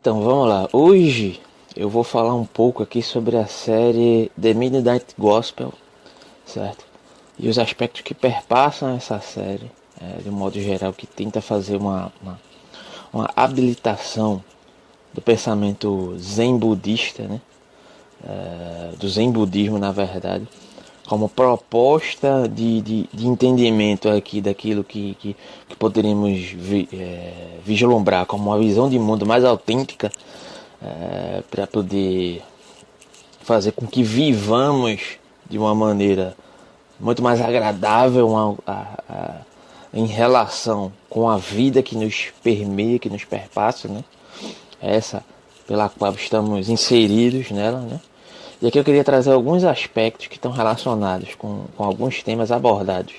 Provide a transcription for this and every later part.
Então vamos lá, hoje eu vou falar um pouco aqui sobre a série The Midnight Gospel, certo? E os aspectos que perpassam essa série, é, de um modo geral, que tenta fazer uma, uma, uma habilitação do pensamento zen budista, né? É, do zen budismo na verdade, como proposta de, de, de entendimento aqui daquilo que, que, que poderíamos vi, é, vislumbrar como uma visão de mundo mais autêntica é, para poder fazer com que vivamos de uma maneira muito mais agradável a, a, a, em relação com a vida que nos permeia, que nos perpassa, né? Essa pela qual estamos inseridos nela, né? E aqui eu queria trazer alguns aspectos que estão relacionados com, com alguns temas abordados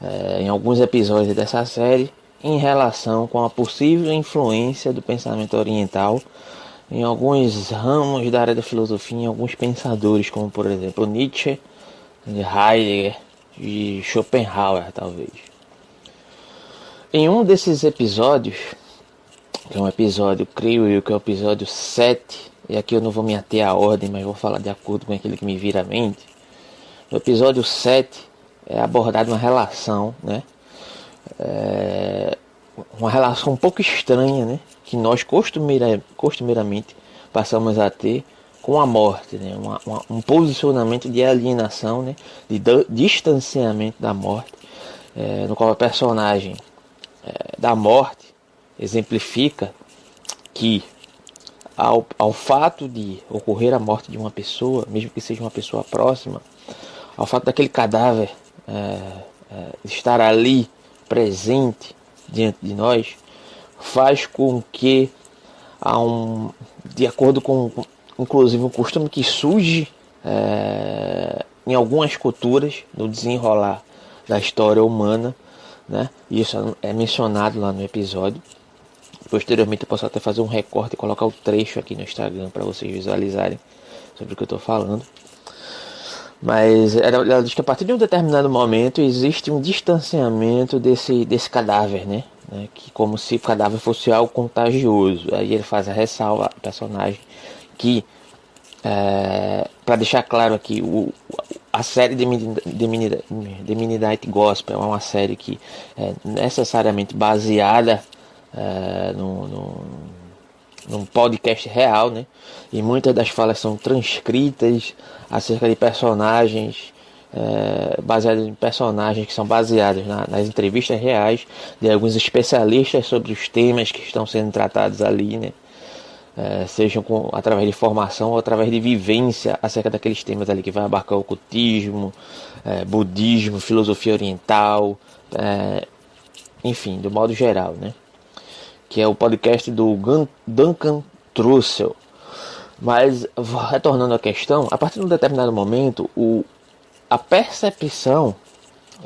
é, em alguns episódios dessa série em relação com a possível influência do pensamento oriental em alguns ramos da área da filosofia, em alguns pensadores, como por exemplo Nietzsche, Heidegger e Schopenhauer, talvez. Em um desses episódios, que é um episódio, creio eu, que é o episódio 7 e aqui eu não vou me ater à ordem, mas vou falar de acordo com aquilo que me vira à mente. No episódio 7 é abordada uma relação, né? É uma relação um pouco estranha, né? Que nós costumeira, costumeiramente passamos a ter com a morte, né? Uma, uma, um posicionamento de alienação, né? de distanciamento da morte, é, no qual a personagem é, da morte exemplifica que ao, ao fato de ocorrer a morte de uma pessoa, mesmo que seja uma pessoa próxima, ao fato daquele cadáver é, é, estar ali presente diante de nós, faz com que há um, de acordo com, inclusive um costume que surge é, em algumas culturas no desenrolar da história humana, né? Isso é mencionado lá no episódio Posteriormente eu posso até fazer um recorte e colocar o trecho aqui no Instagram para vocês visualizarem sobre o que eu estou falando. Mas ela diz que a partir de um determinado momento existe um distanciamento desse, desse cadáver, né? né? Que como se o cadáver fosse algo contagioso. Aí ele faz a ressalva a personagem que é, para deixar claro aqui, o, a série de, The Midnight Gospel é uma série que é necessariamente baseada é, no, no, num podcast real, né? E muitas das falas são transcritas acerca de personagens, é, baseadas em personagens que são baseados na, nas entrevistas reais de alguns especialistas sobre os temas que estão sendo tratados ali, né? É, sejam com, através de formação ou através de vivência acerca daqueles temas ali que vai abarcar o ocultismo, é, budismo, filosofia oriental, é, enfim, do modo geral, né? Que é o podcast do Duncan Trussell. Mas retornando à questão, a partir de um determinado momento, o, a percepção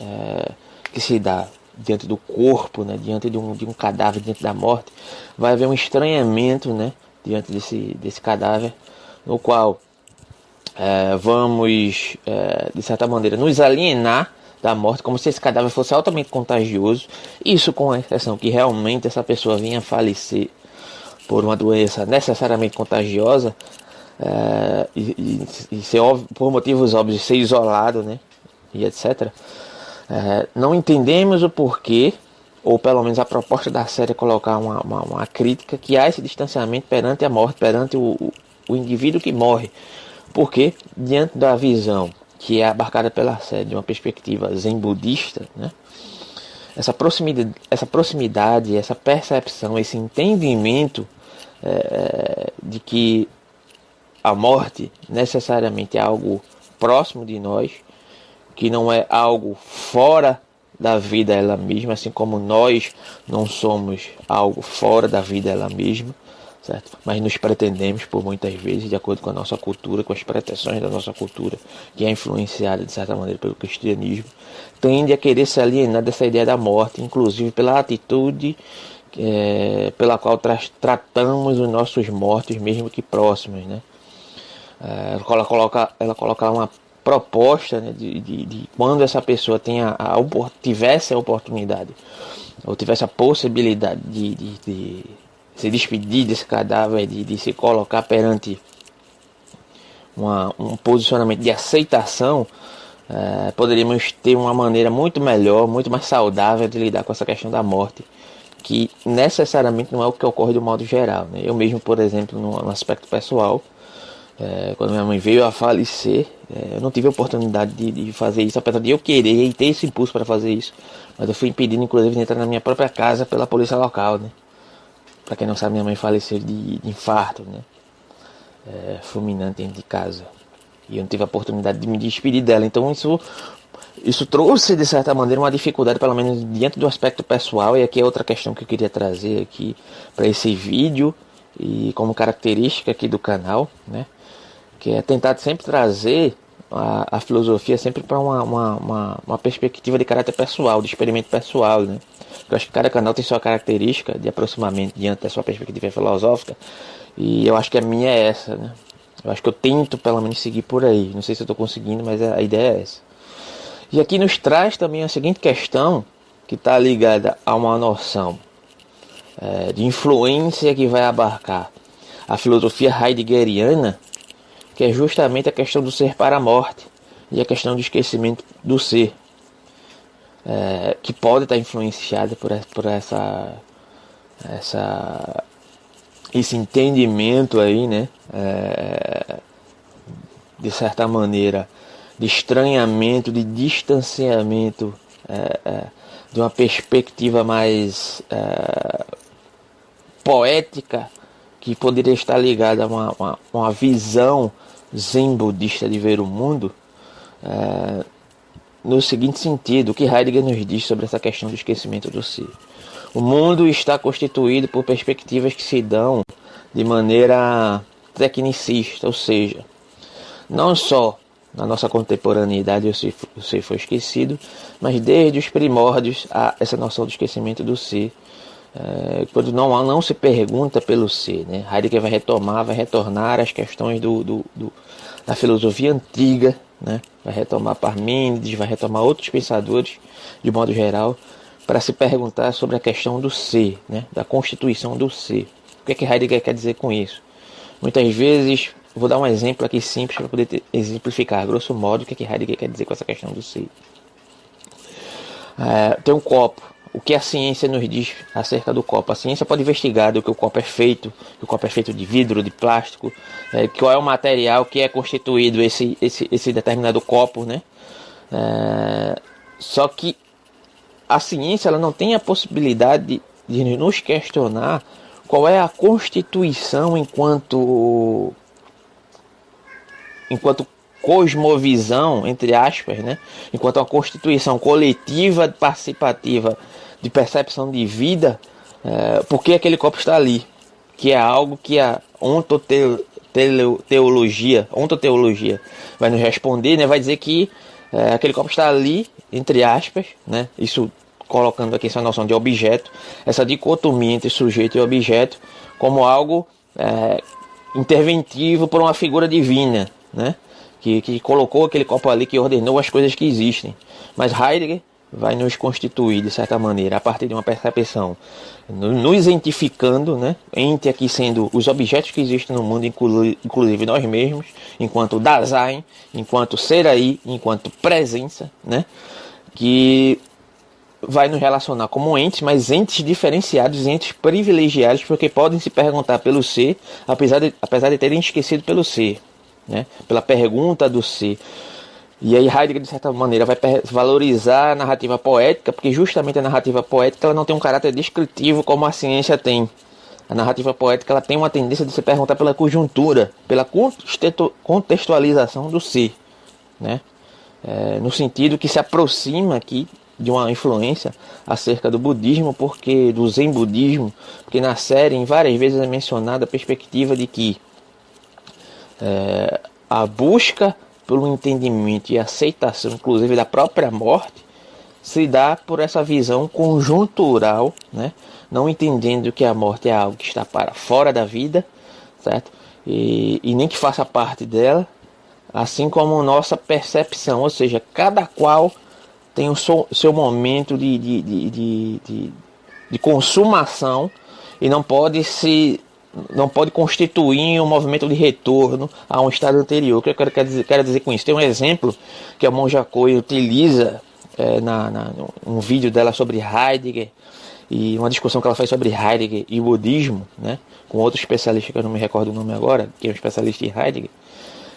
é, que se dá diante do corpo, né, diante de um, de um cadáver, diante da morte, vai haver um estranhamento né, diante desse, desse cadáver, no qual é, vamos, é, de certa maneira, nos alienar da morte, como se esse cadáver fosse altamente contagioso. Isso com a exceção que realmente essa pessoa vinha a falecer por uma doença necessariamente contagiosa é, e, e, e ser, por motivos óbvios ser isolado, né, e etc. É, não entendemos o porquê, ou pelo menos a proposta da série é colocar uma, uma, uma crítica que há esse distanciamento perante a morte, perante o, o, o indivíduo que morre. Porque, diante da visão que é abarcada pela série de uma perspectiva zen budista, né? essa, proximidade, essa proximidade, essa percepção, esse entendimento é, de que a morte necessariamente é algo próximo de nós, que não é algo fora da vida ela mesma, assim como nós não somos algo fora da vida ela mesma certo? Mas nos pretendemos por muitas vezes, de acordo com a nossa cultura, com as pretensões da nossa cultura, que é influenciada de certa maneira pelo cristianismo, tende a querer se alienar dessa ideia da morte, inclusive pela atitude é, pela qual tra tratamos os nossos mortos, mesmo que próximos, né? É, ela coloca, ela coloca uma proposta né, de, de, de, quando essa pessoa tenha a, tivesse a oportunidade ou tivesse a possibilidade de, de se despedir desse cadáver, de, de se colocar perante uma, um posicionamento de aceitação, é, poderíamos ter uma maneira muito melhor, muito mais saudável de lidar com essa questão da morte, que necessariamente não é o que ocorre do modo geral. Né? Eu mesmo, por exemplo, no, no aspecto pessoal, é, quando minha mãe veio a falecer, é, eu não tive a oportunidade de, de, fazer isso, apesar de eu querer e ter esse impulso para fazer isso. Mas eu fui impedido, inclusive, de entrar na minha própria casa pela polícia local, né? Para quem não sabe, minha mãe faleceu de, de infarto, né? É, fulminante dentro de casa. E eu não tive a oportunidade de me despedir dela. Então isso, isso trouxe, de certa maneira, uma dificuldade, pelo menos diante do aspecto pessoal. E aqui é outra questão que eu queria trazer aqui para esse vídeo e como característica aqui do canal, né? Que é tentar sempre trazer a, a filosofia sempre para uma, uma, uma, uma, perspectiva de caráter pessoal, de experimento pessoal, né? Eu acho que cada canal tem sua característica de aproximamento diante da sua perspectiva filosófica e eu acho que a minha é essa, né? Eu acho que eu tento pelo menos seguir por aí. Não sei se eu estou conseguindo, mas a ideia é essa. E aqui nos traz também a seguinte questão que está ligada a uma noção é, de influência que vai abarcar a filosofia heideggeriana, que é justamente a questão do ser para a morte e a questão do esquecimento do ser, é, que pode estar influenciada por, por essa, essa esse entendimento aí, né? É, de certa maneira, de estranhamento, de distanciamento, é, é, de uma perspectiva mais é, poética, que poderia estar ligada a uma, uma, uma, visão zen budista de ver o mundo, é, no seguinte sentido, o que Heidegger nos diz sobre essa questão do esquecimento do ser. O mundo está constituído por perspectivas que se dão de maneira tecnicista, ou seja, não só na nossa contemporaneidade o ser, foi esquecido, mas desde os primórdios há essa noção do esquecimento do ser, é, quando não, não se pergunta pelo ser. Né? Heidegger vai retomar, vai retornar às questões do, do, do da filosofia antiga, né? vai retomar Parmênides, vai retomar outros pensadores, de modo geral, para se perguntar sobre a questão do ser, né? da constituição do ser. O que, é que Heidegger quer dizer com isso? Muitas vezes, vou dar um exemplo aqui simples para poder exemplificar, grosso modo, o que, é que Heidegger quer dizer com essa questão do ser. É, tem um copo. O que a ciência nos diz acerca do copo? A ciência pode investigar do que o copo é feito, que o copo é feito de vidro, de plástico, é, qual é o material que é constituído esse, esse, esse determinado copo, né? É, só que a ciência ela não tem a possibilidade de, de nos questionar qual é a constituição enquanto enquanto cosmovisão entre aspas, né? Enquanto a constituição coletiva participativa de percepção de vida, é, por que aquele copo está ali? Que é algo que a ontoteologia, ontoteologia vai nos responder, né? Vai dizer que é, aquele copo está ali, entre aspas, né? Isso colocando aqui essa noção de objeto, essa dicotomia entre sujeito e objeto, como algo é, interventivo por uma figura divina, né? Que, que colocou aquele copo ali, que ordenou as coisas que existem. Mas Heidegger vai nos constituir, de certa maneira, a partir de uma percepção, nos identificando, né? Ente aqui sendo os objetos que existem no mundo, inclusive nós mesmos, enquanto Dasein, enquanto ser aí, enquanto presença, né? Que vai nos relacionar como entes, mas entes diferenciados, entes privilegiados, porque podem se perguntar pelo ser, apesar de, apesar de terem esquecido pelo ser, né? pela pergunta do ser. E aí Heidegger, de certa maneira, vai valorizar a narrativa poética, porque justamente a narrativa poética ela não tem um caráter descritivo como a ciência tem. A narrativa poética ela tem uma tendência de se perguntar pela conjuntura, pela contextualização do ser, né? É, no sentido que se aproxima aqui de uma influência acerca do budismo, porque do zen budismo, porque na série em várias vezes é mencionada a perspectiva de que é, a busca pelo entendimento e aceitação, inclusive da própria morte, se dá por essa visão conjuntural, né? não entendendo que a morte é algo que está para fora da vida, certo? E, e nem que faça parte dela, assim como nossa percepção, ou seja, cada qual tem o seu, seu momento de, de, de, de, de, de consumação e não pode se não pode constituir um movimento de retorno a um estado anterior. O que eu quero, quero, dizer, quero dizer com isso? Tem um exemplo que a Monja Coen utiliza é, na, na, um vídeo dela sobre Heidegger e uma discussão que ela faz sobre Heidegger e budismo, né, com outro especialista que eu não me recordo o nome agora, que é um especialista em Heidegger,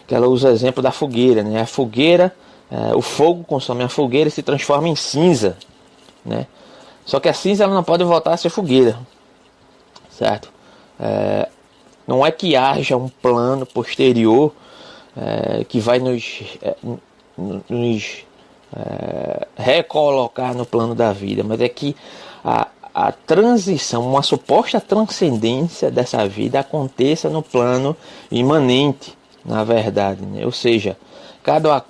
que ela usa o exemplo da fogueira, né, a fogueira, é, o fogo consome a fogueira e se transforma em cinza, né, só que a cinza ela não pode voltar a ser fogueira, certo? É, não é que haja um plano posterior é, que vai nos, é, nos é, recolocar no plano da vida, mas é que a, a transição, uma suposta transcendência dessa vida aconteça no plano imanente, na verdade. Né? Ou seja, cada,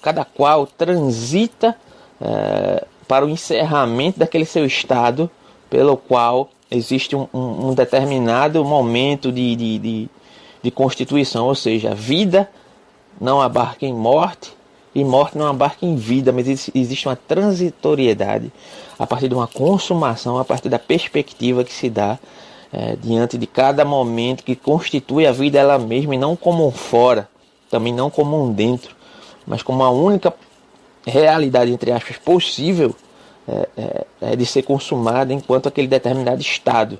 cada qual transita é, para o encerramento daquele seu estado pelo qual existe um, um, um determinado momento de, de, de, de constituição, ou seja, a vida não abarca em morte e morte não abarca em vida, mas existe uma transitoriedade a partir de uma consumação, a partir da perspectiva que se dá é, diante de cada momento que constitui a vida ela mesma e não como um fora, também não como um dentro, mas como uma única realidade, entre aspas, possível é, é, é de ser consumada enquanto aquele determinado estado,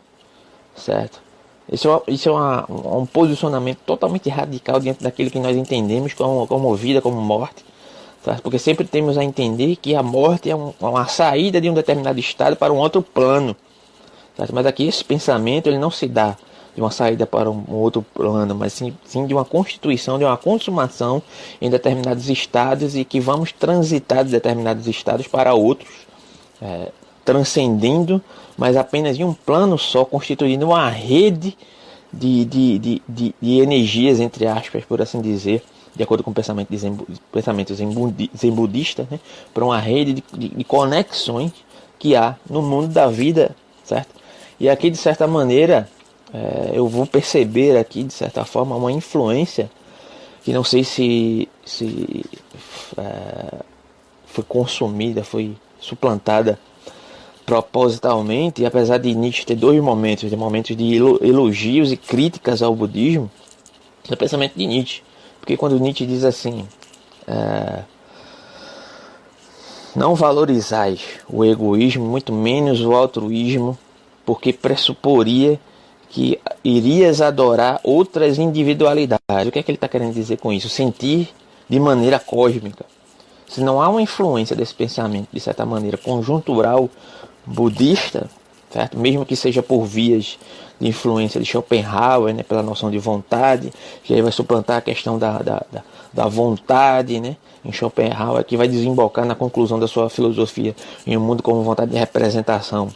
certo? Isso é, isso é uma, um posicionamento totalmente radical diante daquilo que nós entendemos como, como vida, como morte, certo? porque sempre temos a entender que a morte é um, uma saída de um determinado estado para um outro plano, certo? mas aqui esse pensamento ele não se dá de uma saída para um outro plano, mas sim, sim, de uma constituição, de uma consumação em determinados estados e que vamos transitar de determinados estados para outros, é, transcendendo, mas apenas em um plano só, constituindo uma rede de, de, de, de, de energias, entre aspas, por assim dizer, de acordo com o pensamento de zen, pensamento zen, zen budista, né, para uma rede de, de, de conexões que há no mundo da vida, certo? E aqui, de certa maneira, é, eu vou perceber aqui, de certa forma, uma influência que não sei se, se é, foi consumida, foi suplantada propositalmente, e apesar de Nietzsche ter dois momentos, de momentos de elogios e críticas ao budismo, é o pensamento de Nietzsche. Porque quando Nietzsche diz assim, é, não valorizais o egoísmo, muito menos o altruísmo, porque pressuporia que irias adorar outras individualidades. O que é que ele está querendo dizer com isso? Sentir de maneira cósmica. Se não há uma influência desse pensamento, de certa maneira, conjuntural budista, certo? mesmo que seja por vias de influência de Schopenhauer, né? pela noção de vontade, que aí vai suplantar a questão da, da, da, da vontade, né? em Schopenhauer, que vai desembocar na conclusão da sua filosofia em um mundo como vontade de representação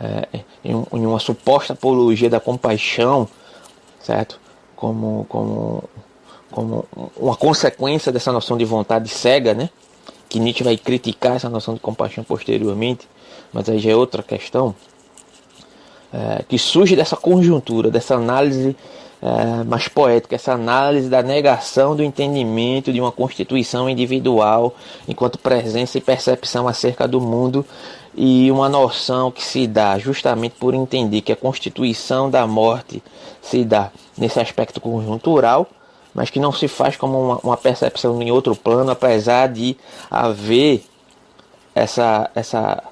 é, em, em, uma suposta apologia da compaixão, certo? Como, como, como uma consequência dessa noção de vontade cega, né? Que Nietzsche vai criticar essa noção de compaixão posteriormente, mas aí já é outra questão. É, que surge dessa conjuntura, dessa análise é, mais poética, essa análise da negação do entendimento de uma constituição individual enquanto presença e percepção acerca do mundo e uma noção que se dá justamente por entender que a constituição da morte se dá nesse aspecto conjuntural, mas que não se faz como uma, uma percepção em outro plano, apesar de haver essa, essa,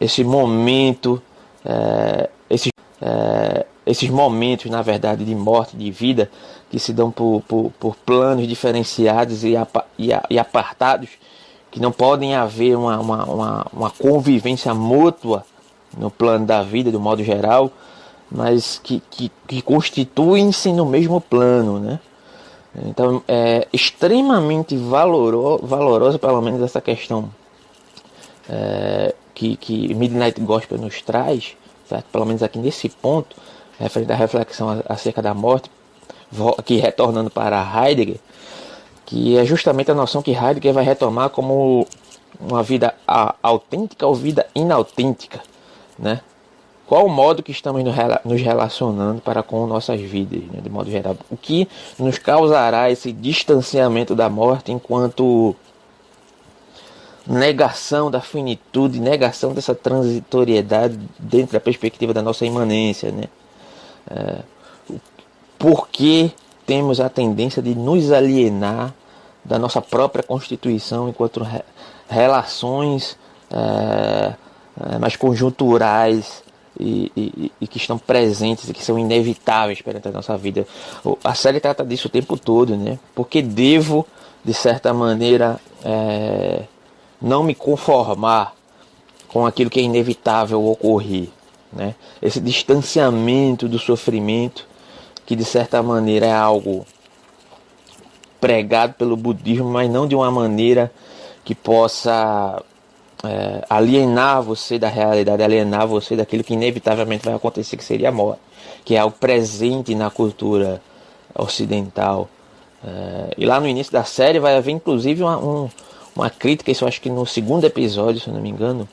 esse momento, é, esse, é, esses momentos, na verdade, de morte, de vida, que se dão por, por, por planos diferenciados e, e, e apartados que não podem haver uma, uma, uma, uma convivência mútua no plano da vida, do modo geral, mas que, que, que constituem-se no mesmo plano, né? Então é extremamente valoro, valorosa, pelo menos, essa questão é, que, que Midnight Gospel nos traz, certo? pelo menos aqui nesse ponto, referente à reflexão acerca da morte, aqui retornando para Heidegger, que é justamente a noção que Heidegger vai retomar como uma vida autêntica ou vida inautêntica, né? Qual o modo que estamos nos relacionando para com nossas vidas, né, de modo geral? O que nos causará esse distanciamento da morte enquanto negação da finitude, negação dessa transitoriedade dentro da perspectiva da nossa imanência, né? É, por que temos a tendência de nos alienar da nossa própria constituição enquanto re, relações é, é, mais conjunturais e, e, e, que estão presentes e que são inevitáveis perante a nossa vida. A série trata disso o tempo todo, né? Porque devo, de certa maneira, é, não me conformar com aquilo que é inevitável ocorrer, né? Esse distanciamento do sofrimento, que de certa maneira é algo pregado pelo budismo, mas não de uma maneira que possa é, alienar você da realidade, alienar você daquilo que inevitavelmente vai acontecer, que seria a morte, que é algo presente na cultura ocidental. É, e lá no início da série vai haver inclusive uma, um, uma crítica, isso eu acho que no segundo episódio, se eu não me engano,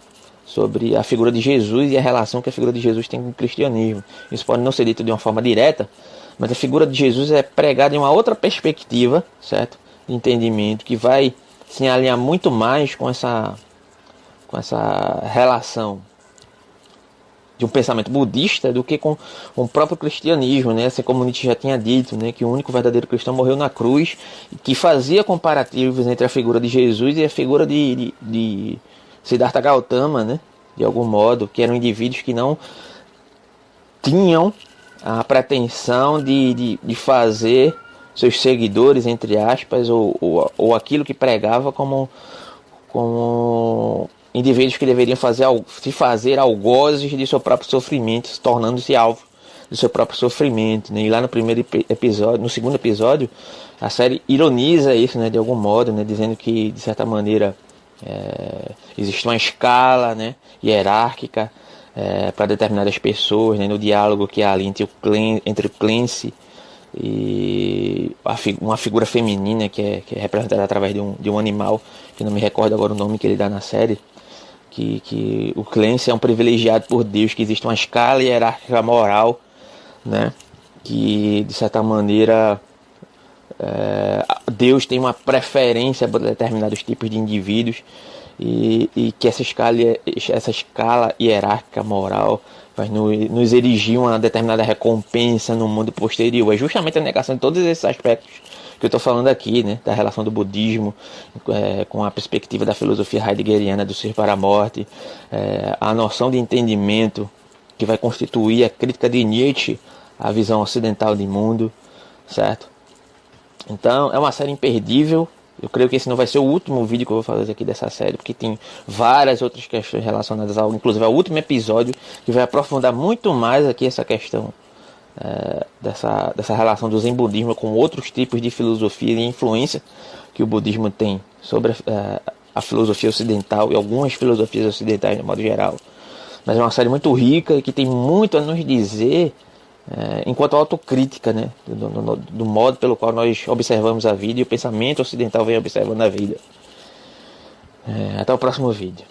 sobre a figura de Jesus e a relação que a figura de Jesus tem com o cristianismo. Isso pode não ser dito de uma forma direta, mas a figura de Jesus é pregada em uma outra perspectiva, certo? De entendimento, que vai se alinhar muito mais com essa com essa relação de um pensamento budista do que com o próprio cristianismo, né? Assim como Nietzsche já tinha dito, né? Que o único verdadeiro cristão morreu na cruz, que fazia comparativos entre a figura de Jesus e a figura de, de, de Siddhartha Gautama, né? De algum modo, que eram indivíduos que não tinham a pretensão de, de, de fazer seus seguidores, entre aspas, ou, ou, ou aquilo que pregava como, como indivíduos que deveriam fazer, se fazer algozes de seu próprio sofrimento, tornando-se alvo do seu próprio sofrimento. Né? E lá no primeiro episódio, no segundo episódio, a série ironiza isso né, de algum modo, né, dizendo que, de certa maneira, é, existe uma escala né, hierárquica é, para determinadas pessoas, né, no diálogo que há ali entre o, Clen, entre o Clancy e uma figura feminina que é, que é representada através de um, de um animal, que não me recordo agora o nome que ele dá na série, que, que o Clancy é um privilegiado por Deus, que existe uma escala hierárquica moral, né? que de certa maneira é, Deus tem uma preferência por determinados tipos de indivíduos e, e que essa escala, essa escala hierárquica moral vai nos erigir uma determinada recompensa no mundo posterior. É justamente a negação de todos esses aspectos que eu estou falando aqui, né, da relação do budismo é, com a perspectiva da filosofia heideggeriana do ser para a morte, é, a noção de entendimento que vai constituir a crítica de Nietzsche à visão ocidental de mundo, certo? Então é uma série imperdível. Eu creio que esse não vai ser o último vídeo que eu vou fazer aqui dessa série, porque tem várias outras questões relacionadas ao, inclusive ao último episódio, que vai aprofundar muito mais aqui essa questão é, dessa, dessa relação do Zen budismo com outros tipos de filosofia e influência que o budismo tem sobre é, a filosofia ocidental e algumas filosofias ocidentais de modo geral. Mas é uma série muito rica e que tem muito a nos dizer é, enquanto autocrítica né, do, do, do, modo pelo qual nós observamos a vida e o pensamento ocidental vem observando a vida. É, até o próximo vídeo.